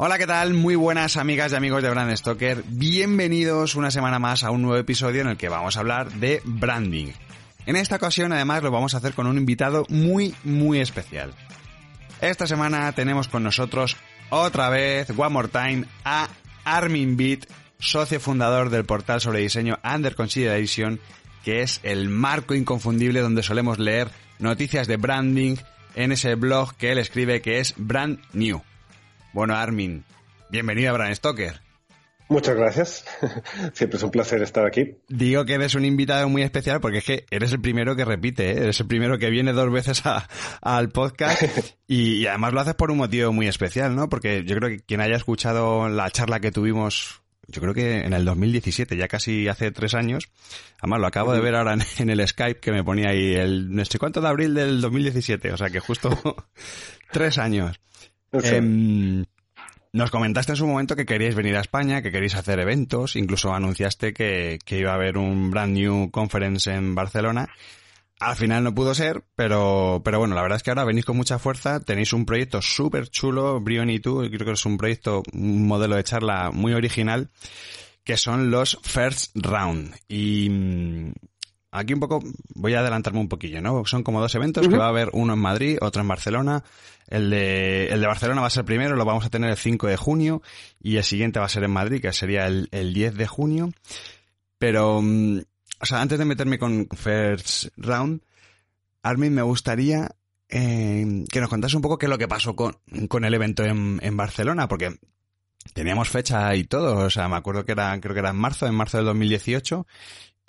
Hola, ¿qué tal? Muy buenas amigas y amigos de Brand Stoker. Bienvenidos una semana más a un nuevo episodio en el que vamos a hablar de branding. En esta ocasión, además, lo vamos a hacer con un invitado muy, muy especial. Esta semana tenemos con nosotros otra vez, one more time, a Armin Beat, socio fundador del portal sobre diseño Under Consideration, que es el marco inconfundible donde solemos leer noticias de branding en ese blog que él escribe que es Brand New. Bueno, Armin, bienvenido a Brand Stoker. Muchas gracias. Siempre es un placer estar aquí. Digo que eres un invitado muy especial porque es que eres el primero que repite, ¿eh? eres el primero que viene dos veces al podcast y, además lo haces por un motivo muy especial, ¿no? Porque yo creo que quien haya escuchado la charla que tuvimos, yo creo que en el 2017, ya casi hace tres años, además lo acabo de ver ahora en, el Skype que me ponía ahí el no sé cuánto de abril del 2017, o sea que justo tres años. Em, nos comentaste en su momento que queríais venir a España, que queréis hacer eventos, incluso anunciaste que, iba a haber un brand new conference en Barcelona. Al final no pudo ser, pero, pero bueno, la verdad es que ahora venís con mucha fuerza, tenéis un proyecto súper chulo, Brion y tú, creo que es un proyecto, un modelo de charla muy original, que son los First Round. Y aquí un poco, voy a adelantarme un poquillo, ¿no? Son como dos eventos, que va a haber uno en Madrid, otro en Barcelona. El de, el de Barcelona va a ser primero, lo vamos a tener el 5 de junio, y el siguiente va a ser en Madrid, que sería el, el 10 de junio. Pero, mm, o sea, antes de meterme con First Round, Armin, me gustaría eh, que nos contase un poco qué es lo que pasó con, con el evento en, en Barcelona, porque teníamos fecha y todo, o sea, me acuerdo que era, creo que era en marzo, en marzo del 2018,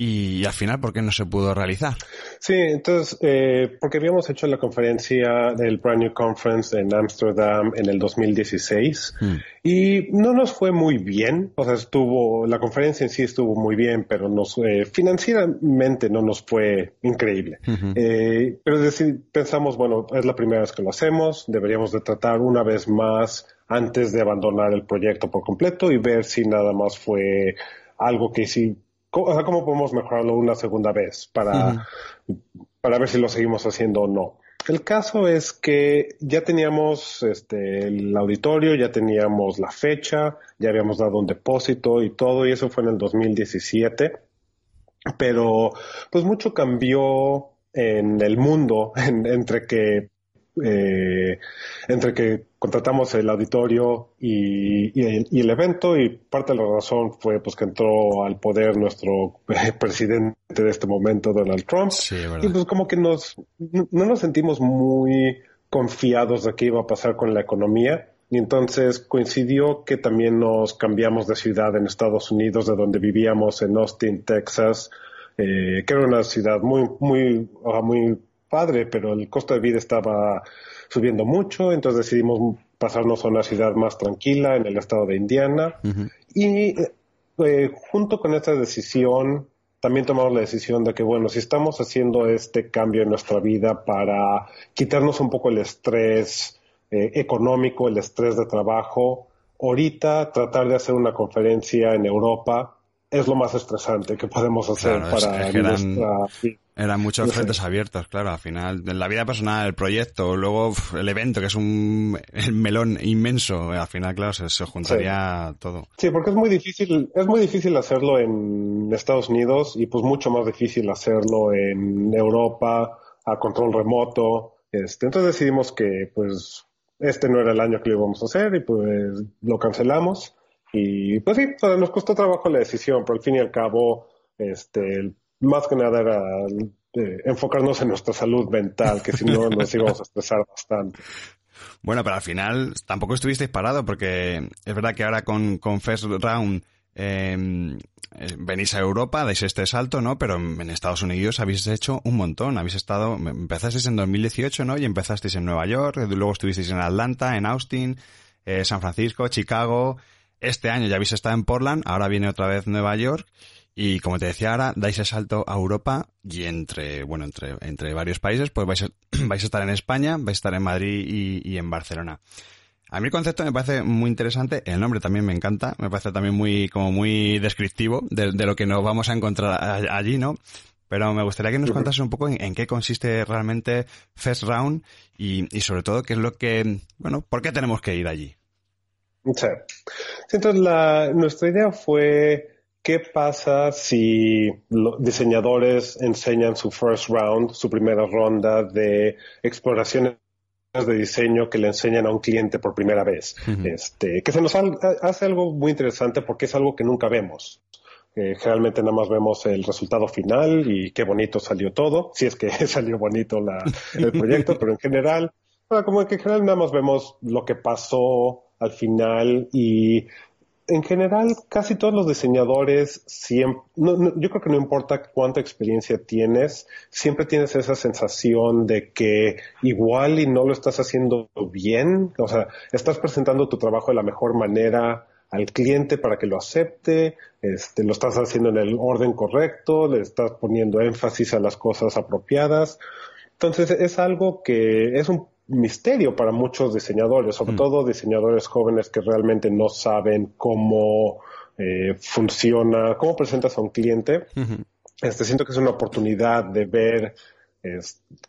y al final, ¿por qué no se pudo realizar? Sí, entonces, eh, porque habíamos hecho la conferencia del Brand New Conference en Amsterdam en el 2016 hmm. y no nos fue muy bien, o sea, estuvo, la conferencia en sí estuvo muy bien, pero nos, eh, financieramente no nos fue increíble. eh, pero pensamos, bueno, es la primera vez que lo hacemos, deberíamos de tratar una vez más antes de abandonar el proyecto por completo y ver si nada más fue algo que sí ¿Cómo, ¿Cómo podemos mejorarlo una segunda vez para, para ver si lo seguimos haciendo o no? El caso es que ya teníamos este, el auditorio, ya teníamos la fecha, ya habíamos dado un depósito y todo, y eso fue en el 2017. Pero pues mucho cambió en el mundo entre que eh, entre que contratamos el auditorio y, el, evento y parte de la razón fue pues que entró al poder nuestro presidente de este momento, Donald Trump. y pues como que nos, no nos sentimos muy confiados de qué iba a pasar con la economía. Y entonces coincidió que también nos cambiamos de ciudad en Estados Unidos, de donde vivíamos en Austin, Texas, eh, que era una ciudad muy, muy, muy padre, pero el costo de vida estaba subiendo mucho, entonces decidimos pasarnos a una ciudad más tranquila en el estado de Indiana. Y eh, junto con esta decisión, también tomamos la decisión de que, bueno, si estamos haciendo este cambio en nuestra vida para quitarnos un poco el estrés eh, económico, el estrés de trabajo, ahorita tratar de hacer una conferencia en Europa es lo más estresante que podemos hacer para nuestra eran muchos frentes abiertos, claro, al final, en la vida personal, el proyecto, luego el evento, que es un melón inmenso, al final, claro, se, juntaría todo. Sí, porque es muy difícil, es muy difícil hacerlo en Estados Unidos y pues mucho más difícil hacerlo en Europa, a control remoto. Este, entonces decidimos que pues este no era el año que lo íbamos a hacer y pues lo cancelamos. Y pues sí, nos costó trabajo la decisión, pero al fin y al cabo, este, más que nada era eh, enfocarnos en nuestra salud mental, que si no nos íbamos a estresar bastante. Bueno, pero al final tampoco estuvisteis parado, porque es verdad que ahora con, con First Round em, eh, venís a Europa, dais este salto, ¿no? Pero en Estados Unidos habéis hecho un montón. Habéis estado, empezasteis en 2018, ¿no? Y empezasteis en Nueva York, luego estuvisteis en Atlanta, en Austin, eh, San Francisco, Chicago. Este año ya habéis estado en Portland, ahora viene otra vez Nueva York. Y como te decía ahora, dais el salto a Europa y entre, bueno, entre, entre varios países, pues vais a, vais a estar en España, vais a estar en Madrid y, y en Barcelona. A mí el concepto me parece muy interesante, el nombre también me encanta, me parece también muy, como muy descriptivo de, lo que nos vamos a encontrar allí, ¿no? Pero me gustaría que nos contases un poco en, qué consiste realmente First Round y, sobre todo qué es lo que, bueno, ¿por qué tenemos que ir allí? Sí. Entonces, la, nuestra idea fue qué pasa si los diseñadores enseñan su first round, su primera ronda de exploraciones de diseño que le enseñan a un cliente por primera vez. este, que se nos hace algo muy interesante porque es algo que nunca vemos. Eh, generalmente nada más vemos el resultado final y qué bonito salió todo, si es que salió bonito la, el proyecto, pero en general, como que en general nada más vemos lo que pasó al final y en general, casi todos los diseñadores, siempre, yo creo que no importa cuánta experiencia tienes, siempre tienes esa sensación de que igual y no lo estás haciendo bien, o sea, estás presentando tu trabajo de la mejor manera al cliente para que lo acepte, este, lo estás haciendo en el orden correcto, le estás poniendo énfasis a las cosas apropiadas. Entonces es algo que es un misterio para muchos diseñadores, sobre mm. todo diseñadores jóvenes que realmente no saben cómo eh, funciona, cómo presentas a un cliente. Este, siento que es una oportunidad de ver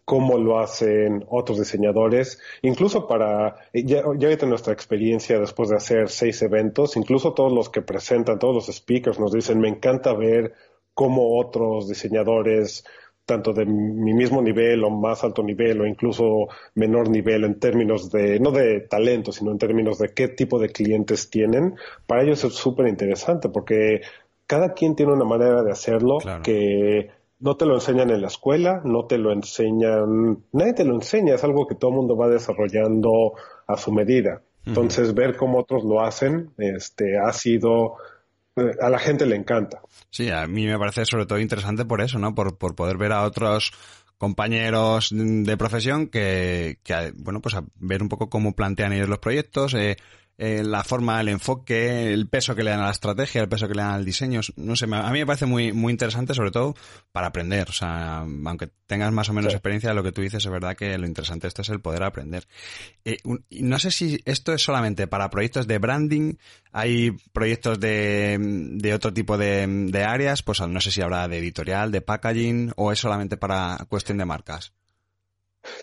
cómo lo hacen otros diseñadores, incluso para, ya, ya ahorita nuestra experiencia después de hacer seis eventos, incluso todos los que presentan, todos los speakers nos dicen, me encanta ver cómo otros diseñadores tanto de mi mismo nivel o más alto nivel o incluso menor nivel en términos de, no de talento, sino en términos de qué tipo de clientes tienen, para ellos es súper interesante porque cada quien tiene una manera de hacerlo que no te lo enseñan en la escuela, no te lo enseñan, nadie te lo enseña, es algo que todo el mundo va desarrollando a su medida. Entonces, ver cómo otros lo hacen, este, ha sido a la gente le encanta. Sí, a mí me parece sobre todo interesante por eso, ¿no? Por, por poder ver a otros compañeros de profesión que, que, bueno, pues a ver un poco cómo plantean ellos los proyectos, eh, eh, la forma, el enfoque, el peso que le dan a la estrategia, el peso que le dan al diseño. No sé, a mí me parece muy, muy interesante, sobre todo para aprender. O sea, aunque tengas más o menos experiencia, lo que tú dices es verdad que lo interesante esto es el poder aprender. Eh, no sé si esto es solamente para proyectos de branding, hay proyectos de, de otro tipo de, de áreas, pues no sé si habrá de editorial, de packaging, o es solamente para cuestión de marcas.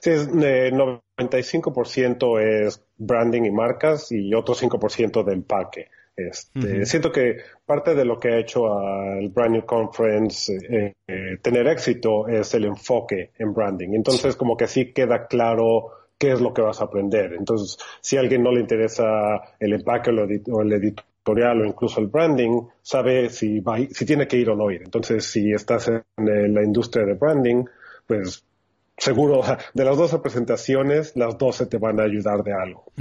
Sí, es, eh, 95% es branding y marcas y otro 5% de empaque. Este, Siento que parte de lo que ha hecho al Brand New Conference eh, eh, tener éxito es el enfoque en branding. Entonces, como que así queda claro qué es lo que vas a aprender. Entonces, si a alguien no le interesa el empaque o el editorial o incluso el branding, sabe si, va, si tiene que ir o no ir. Entonces, si estás en la industria de branding, pues seguro de las dos presentaciones, las dos se te van a ayudar de algo.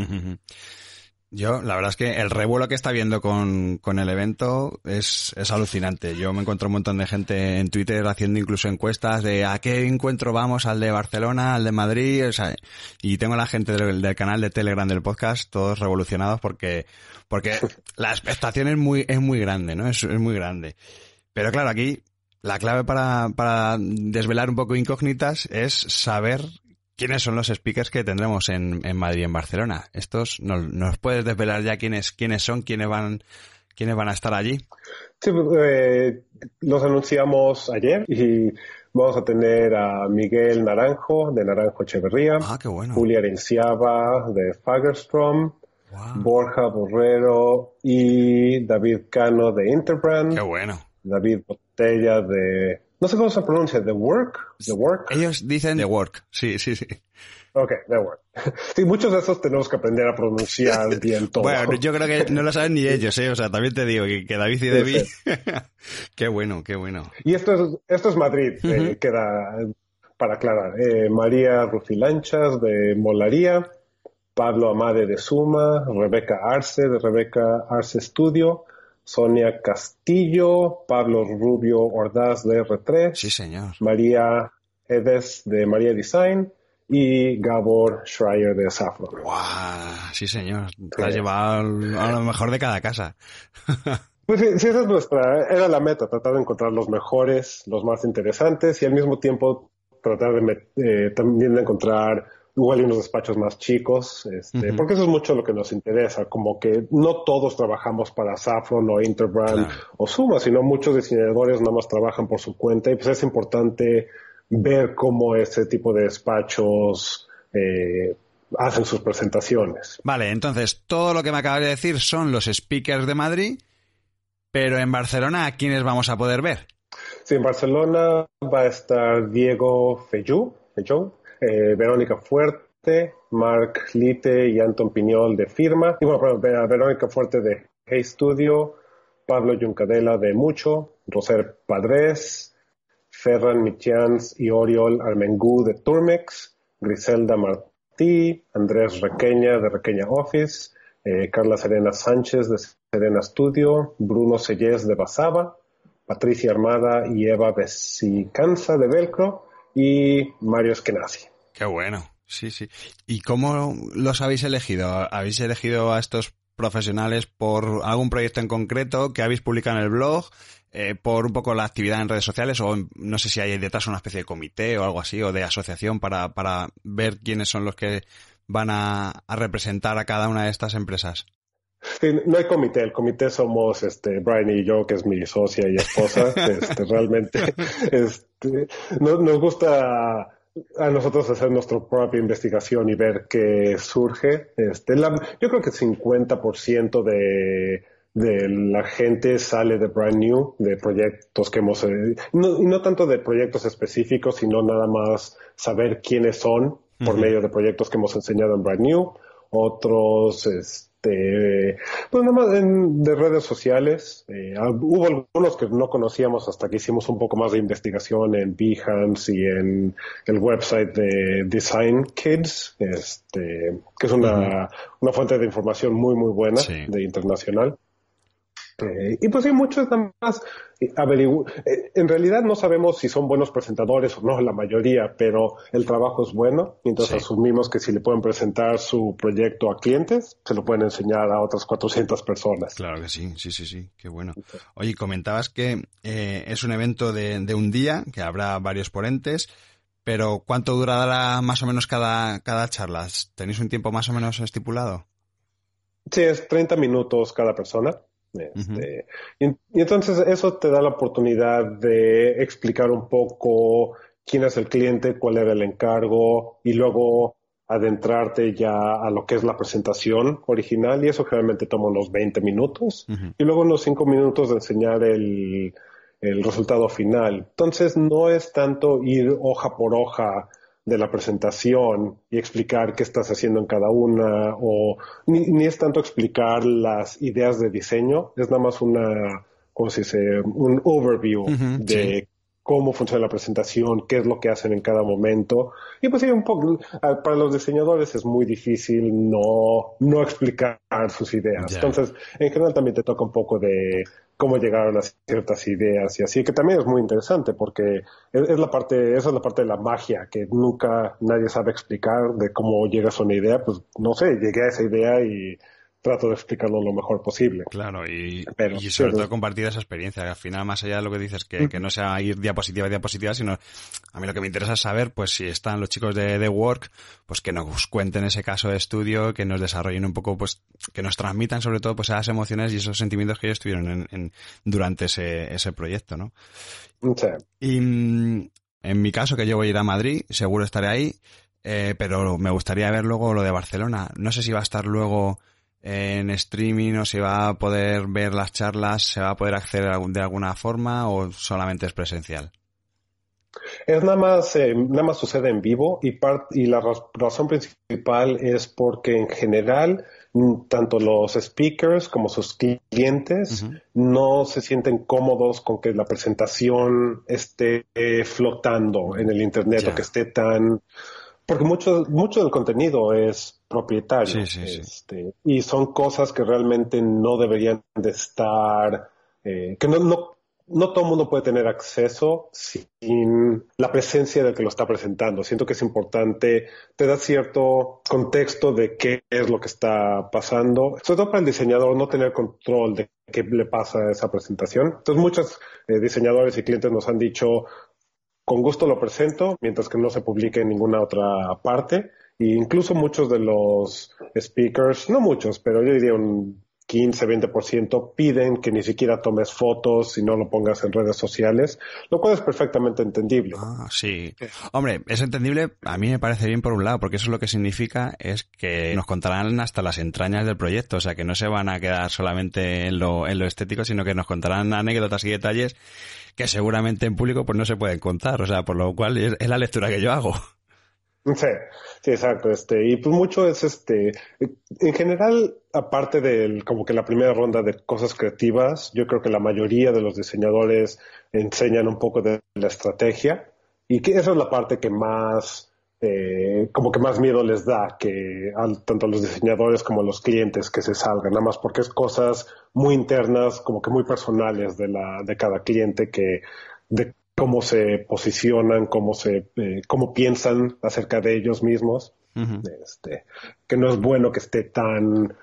Yo, la verdad es que el revuelo que está viendo con, con el evento es, es, alucinante. Yo me encuentro un montón de gente en Twitter haciendo incluso encuestas de a qué encuentro vamos, al de Barcelona, al de Madrid, o sea, y tengo a la gente del, canal de Telegram del podcast todos revolucionados porque, porque la expectación es muy, es muy grande, ¿no? Es, es muy grande. Pero claro, aquí la clave para, para desvelar un poco incógnitas es saber quiénes son los speakers que tendremos en, en Madrid y en Barcelona. Estos, ¿nos, ¿nos, puedes desvelar ya quiénes, quiénes son, quiénes van, quiénes van a estar allí? Sí, eh, los anunciamos ayer y vamos a tener a Miguel Naranjo de Naranjo Echeverría, ah, qué bueno. Julia Arenciaba de Fagerstrom, Borja Borrero y David Cano de Interbrand. Qué bueno. David Botella de... No sé cómo se pronuncia, The Work. The Work. Ellos dicen The Work. Sí, sí, sí. Ok, The Work. Sí, muchos de esos tenemos que aprender a pronunciar bien todo. Bueno, yo creo que no lo saben ni ellos, ¿eh? O sea, también te digo que, David y Debbie... qué bueno, qué bueno. Y esto es, esto es Madrid, eh, queda para aclarar. Eh, María Rufilanchas de Molaría, Pablo Amade de Suma, Rebeca Arce de Rebeca Arce Studio, Sonia Castillo, Pablo Rubio Ordaz de R3. Sí, señor. María Edes de María Design y Gabor Schreier de Saffron. ¡Guau! Sí, señor. Te has llevado a lo mejor de cada casa. Pues sí, esa es nuestra, era la meta, tratar de encontrar los mejores, los más interesantes y al mismo tiempo tratar de eh, también de encontrar igual unos despachos más chicos, este, porque eso es mucho lo que nos interesa, como que no todos trabajamos para Saffron o Interbrand o Suma, sino muchos diseñadores nada más trabajan por su cuenta y pues es importante ver cómo ese tipo de despachos eh, hacen sus presentaciones. Vale, entonces todo lo que me acabas de decir son los speakers de Madrid pero en Barcelona, ¿a quiénes vamos a poder ver? Sí, en Barcelona va a estar Diego Feyú, eh, Verónica Fuerte, Marc Lite y Anton Piñol de Firma. Y bueno, Verónica Fuerte de Hey Studio, Pablo Yuncadela de Mucho, Roser Padres, Ferran Michians y Oriol Armengú de Turmex, Griselda Martí, Andrés Requeña de Requeña Office, eh, Carla Serena Sánchez de Serena Studio, Bruno Sellés de Basaba, Patricia Armada y Eva Besicanza de Velcro y Mario Eskenazi. Qué bueno, sí, sí. ¿Y cómo los habéis elegido? ¿Habéis elegido a estos profesionales por algún proyecto en concreto que habéis publicado en el blog? Eh, por un poco la actividad en redes sociales o no sé si hay detrás una especie de comité o algo así o de asociación para, para ver quiénes son los que van a, representar a cada una de estas empresas? No hay comité, el comité somos este Brian y yo, que es mi socia y esposa. este, realmente este, nos gusta a nosotros hacer nuestra propia investigación y ver qué surge. Este, yo creo que el 50% de, de la gente sale de Brand New, de proyectos que hemos... Eh, y no tanto de proyectos específicos, sino nada más saber quiénes son por medio de proyectos que hemos enseñado en Brand New, otros, este, pues nada más de redes sociales. Eh, ah, hubo algunos que no conocíamos hasta que hicimos un poco más de investigación en Behance y en el website de Design Kids, este, que es una, una fuente de información muy, muy buena de internacional. Eh, y pues hay muchos más. Eh, en realidad no sabemos si son buenos presentadores o no, la mayoría, pero el trabajo es bueno. Entonces asumimos que si le pueden presentar su proyecto a clientes, se lo pueden enseñar a otras 400 personas. Claro que sí, sí, sí, sí, qué bueno. Oye, comentabas que eh, es un evento de, de, un día, que habrá varios ponentes, pero ¿cuánto durará más o menos cada, cada charla? ¿Tenéis un tiempo más o menos estipulado? Sí, es 30 minutos cada persona. Este, y, entonces eso te da la oportunidad de explicar un poco quién es el cliente, cuál era el encargo y luego adentrarte ya a lo que es la presentación original y eso generalmente toma unos 20 minutos y luego unos 5 minutos de enseñar el, el resultado final. Entonces no es tanto ir hoja por hoja de la presentación y explicar qué estás haciendo en cada una, o ni, es tanto explicar las ideas de diseño, es nada más una, ¿cómo se dice? Un overview de cómo funciona la presentación, qué es lo que hacen en cada momento. Y pues sí, un poco, para los diseñadores es muy difícil no, no explicar sus ideas. Entonces, en general también te toca un poco de cómo llegaron a ciertas ideas y así, que también es muy interesante porque es, la parte, esa es la parte de la magia que nunca nadie sabe explicar de cómo llegas a una idea, pues no sé, llegué a esa idea y trato de explicarlo lo mejor posible. Claro, y, y sobre todo compartir esa experiencia. Al final, más allá de lo que dices, que, que, no sea ir diapositiva a diapositiva, sino a mí lo que me interesa es saber, pues si están los chicos de, The Work, pues que nos cuenten ese caso de estudio, que nos desarrollen un poco, pues que nos transmitan sobre todo pues esas emociones y esos sentimientos que ellos tuvieron en, durante ese, ese proyecto, ¿no? Y mm, en mi caso, que yo voy a ir a Madrid, seguro estaré ahí, eh, pero me gustaría ver luego lo de Barcelona. No sé si va a estar luego en streaming o si va a poder ver las charlas, se va a poder acceder de alguna forma o solamente es presencial? Es nada más, eh, nada más sucede en vivo y, y la razón principal es porque en general mm, tanto los speakers como sus clientes no se sienten cómodos con que la presentación esté flotando en el internet o que esté tan porque mucho mucho del contenido es propietario. Este, y son cosas que realmente no deberían de estar, eh, que no, no, no todo el mundo puede tener acceso sin la presencia del que lo está presentando. Siento que es importante, te da cierto contexto de qué es lo que está pasando, sobre todo para el diseñador no tener control de qué le pasa a esa presentación. Entonces muchos eh, diseñadores y clientes nos han dicho, con gusto lo presento, mientras que no se publique en ninguna otra parte. E incluso muchos de los speakers, no muchos, pero yo diría un 15, 20% piden que ni siquiera tomes fotos y no lo pongas en redes sociales, lo cual es perfectamente entendible. Ah, sí. Hombre, es entendible, a mí me parece bien por un lado, porque eso lo que significa es que nos contarán hasta las entrañas del proyecto, o sea, que no se van a quedar solamente en lo, en lo estético, sino que nos contarán anécdotas y detalles que seguramente en público pues no se pueden contar, o sea, por lo cual es la lectura que yo hago. Sí, sí, exacto. Este, y pues mucho es este, en general, aparte del como que la primera ronda de cosas creativas, yo creo que la mayoría de los diseñadores enseñan un poco de la estrategia y que esa es la parte que más, eh, como que más miedo les da que tanto a los diseñadores como a los clientes que se salgan, nada más porque es cosas muy internas, como que muy personales de la, de cada cliente que de cómo se posicionan, cómo se, eh, cómo piensan acerca de ellos mismos. este, que no es bueno que esté tan,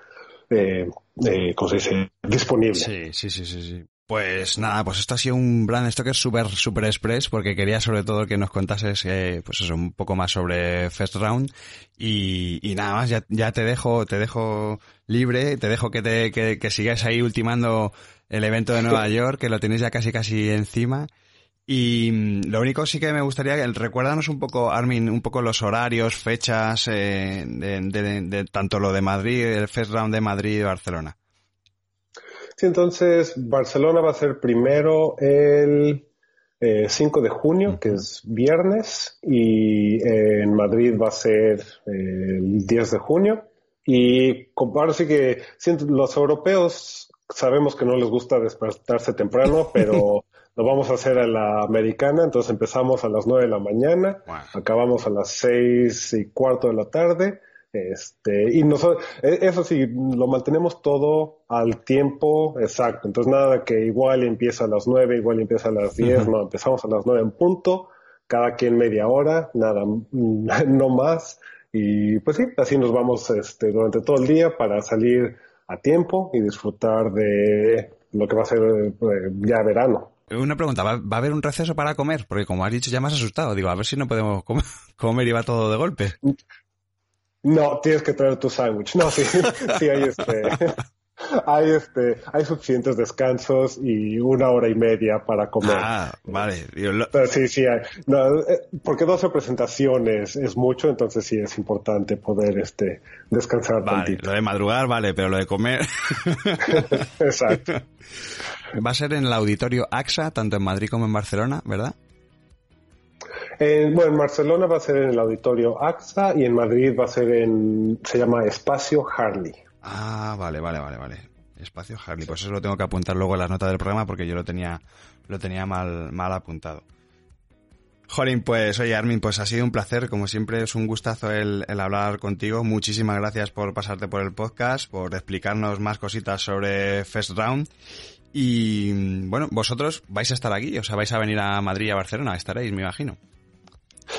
eh, eh, ¿cómo se dice? Disponible. Sí, sí, sí, sí, sí. Pues nada, pues esto ha sido un brand esto que es súper, súper express porque quería sobre todo que nos contases, eh, pues eso, un poco más sobre First Round y, y nada más, ya, ya te dejo, te dejo libre, te dejo que te, que, que sigas ahí ultimando el evento de Nueva York, que lo tenéis ya casi casi encima y mm, lo único sí que me gustaría, recuérdanos un poco, Armin, un poco los horarios, fechas eh, de, tanto lo de Madrid, el First Round de Madrid y Barcelona. Sí, entonces Barcelona va a ser primero el 5 eh, de junio, que es viernes, y en Madrid va a ser el 10 de junio. Y ahora sí que los europeos sabemos que no les gusta despertarse temprano, pero lo vamos a hacer a la americana, entonces empezamos a las nueve de la mañana, acabamos a las seis y cuarto de la tarde, este, y nosotros, e, eso sí, lo mantenemos todo al tiempo exacto, entonces nada que igual empieza a las nueve, igual empieza a las diez, no, empezamos a las nueve en punto, cada quien media hora, nada, no más, y pues sí, así nos vamos este, durante todo el día para salir a tiempo y disfrutar de lo que va a ser eh, ya verano. Una pregunta, ¿va, a haber un receso para comer? Porque como has dicho, ya me has asustado. Digo, a ver si no podemos comer, y va todo de golpe. No, tienes que traer tu sándwich. No, sí, sí hay este, hay este, hay suficientes descansos y una hora y media para comer. Ah, vale. Sí, sí, hay. No, eh, porque 12 presentaciones es mucho, entonces sí es importante poder este descansar vale, Lo de madrugar, vale, pero lo de comer. Exacto. Va a ser en el auditorio AXA, tanto en Madrid como en Barcelona, ¿verdad? Eh, bueno, en Barcelona va a ser en el auditorio AXA y en Madrid va a ser en, se llama Espacio Harley. Ah, vale, vale, vale, vale. Espacio Harley. Pues eso lo tengo que apuntar luego en las notas del programa porque yo lo tenía, lo tenía mal, mal apuntado. Jolín, pues oye Armin, pues ha sido un placer, como siempre es un gustazo el, el, hablar contigo. Muchísimas gracias por pasarte por el podcast, por explicarnos más cositas sobre First Round y bueno, vosotros vais a estar aquí, o sea, vais a venir a Madrid y a Barcelona, estaréis, me imagino.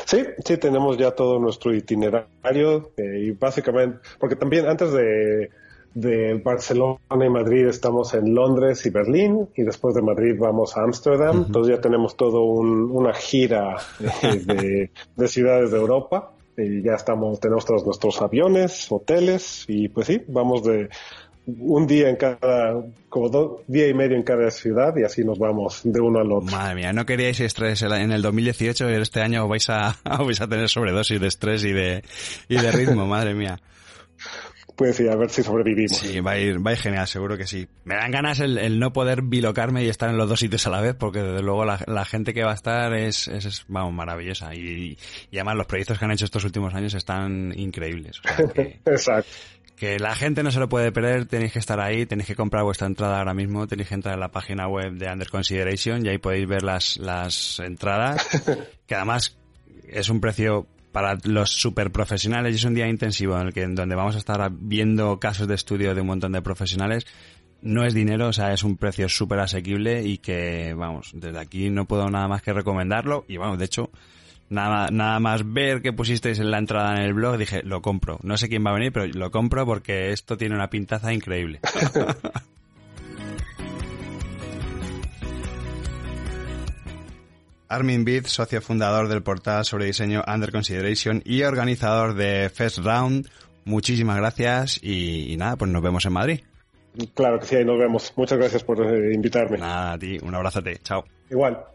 Sí, sí, tenemos ya todo nuestro itinerario eh, y básicamente, porque también antes de, de Barcelona y Madrid estamos en Londres y Berlín y después de Madrid vamos a Ámsterdam, entonces ya tenemos todo una gira de, de, ciudades de Europa y ya estamos, tenemos todos nuestros aviones, hoteles y pues sí, vamos de un día en cada, como dos, día y medio en cada ciudad y así nos vamos de uno al otro. Madre mía, no queríais estrés en el 2018 y este año vais a, vais a tener sobredosis de estrés y de, y de ritmo, madre mía. Pues sí, a ver si sobrevivimos. Sí, va a ir, va a ir genial, seguro que sí. Me dan ganas el, no poder bilocarme y estar en los dos sitios a la vez, porque desde luego la, la gente que va a estar es, es, vamos, maravillosa. Y, y, además los proyectos que han hecho estos últimos años están increíbles. Exacto que la gente no se lo puede perder, tenéis que estar ahí, tenéis que comprar vuestra entrada ahora mismo, tenéis que entrar en la página web de Under Consideration y ahí podéis ver las, las entradas, que además es un precio para los super profesionales y es un día intensivo en el que en donde vamos a estar viendo casos de estudio de un montón de profesionales. No es dinero, o sea, es un precio súper asequible y que, vamos, desde aquí no puedo nada más que recomendarlo y, vamos, de hecho, nada, nada más ver que pusisteis en la entrada en el blog, dije, lo compro. No sé quién va a venir, pero lo compro porque esto tiene una pintaza increíble. Armin Bid, socio fundador del portal sobre diseño Under Consideration y organizador de First Round, muchísimas gracias y, y nada, pues nos vemos en Madrid. Claro que sí, ahí nos vemos. Muchas gracias por eh, invitarme. Nada, a ti, un abrazote. Chao. Igual.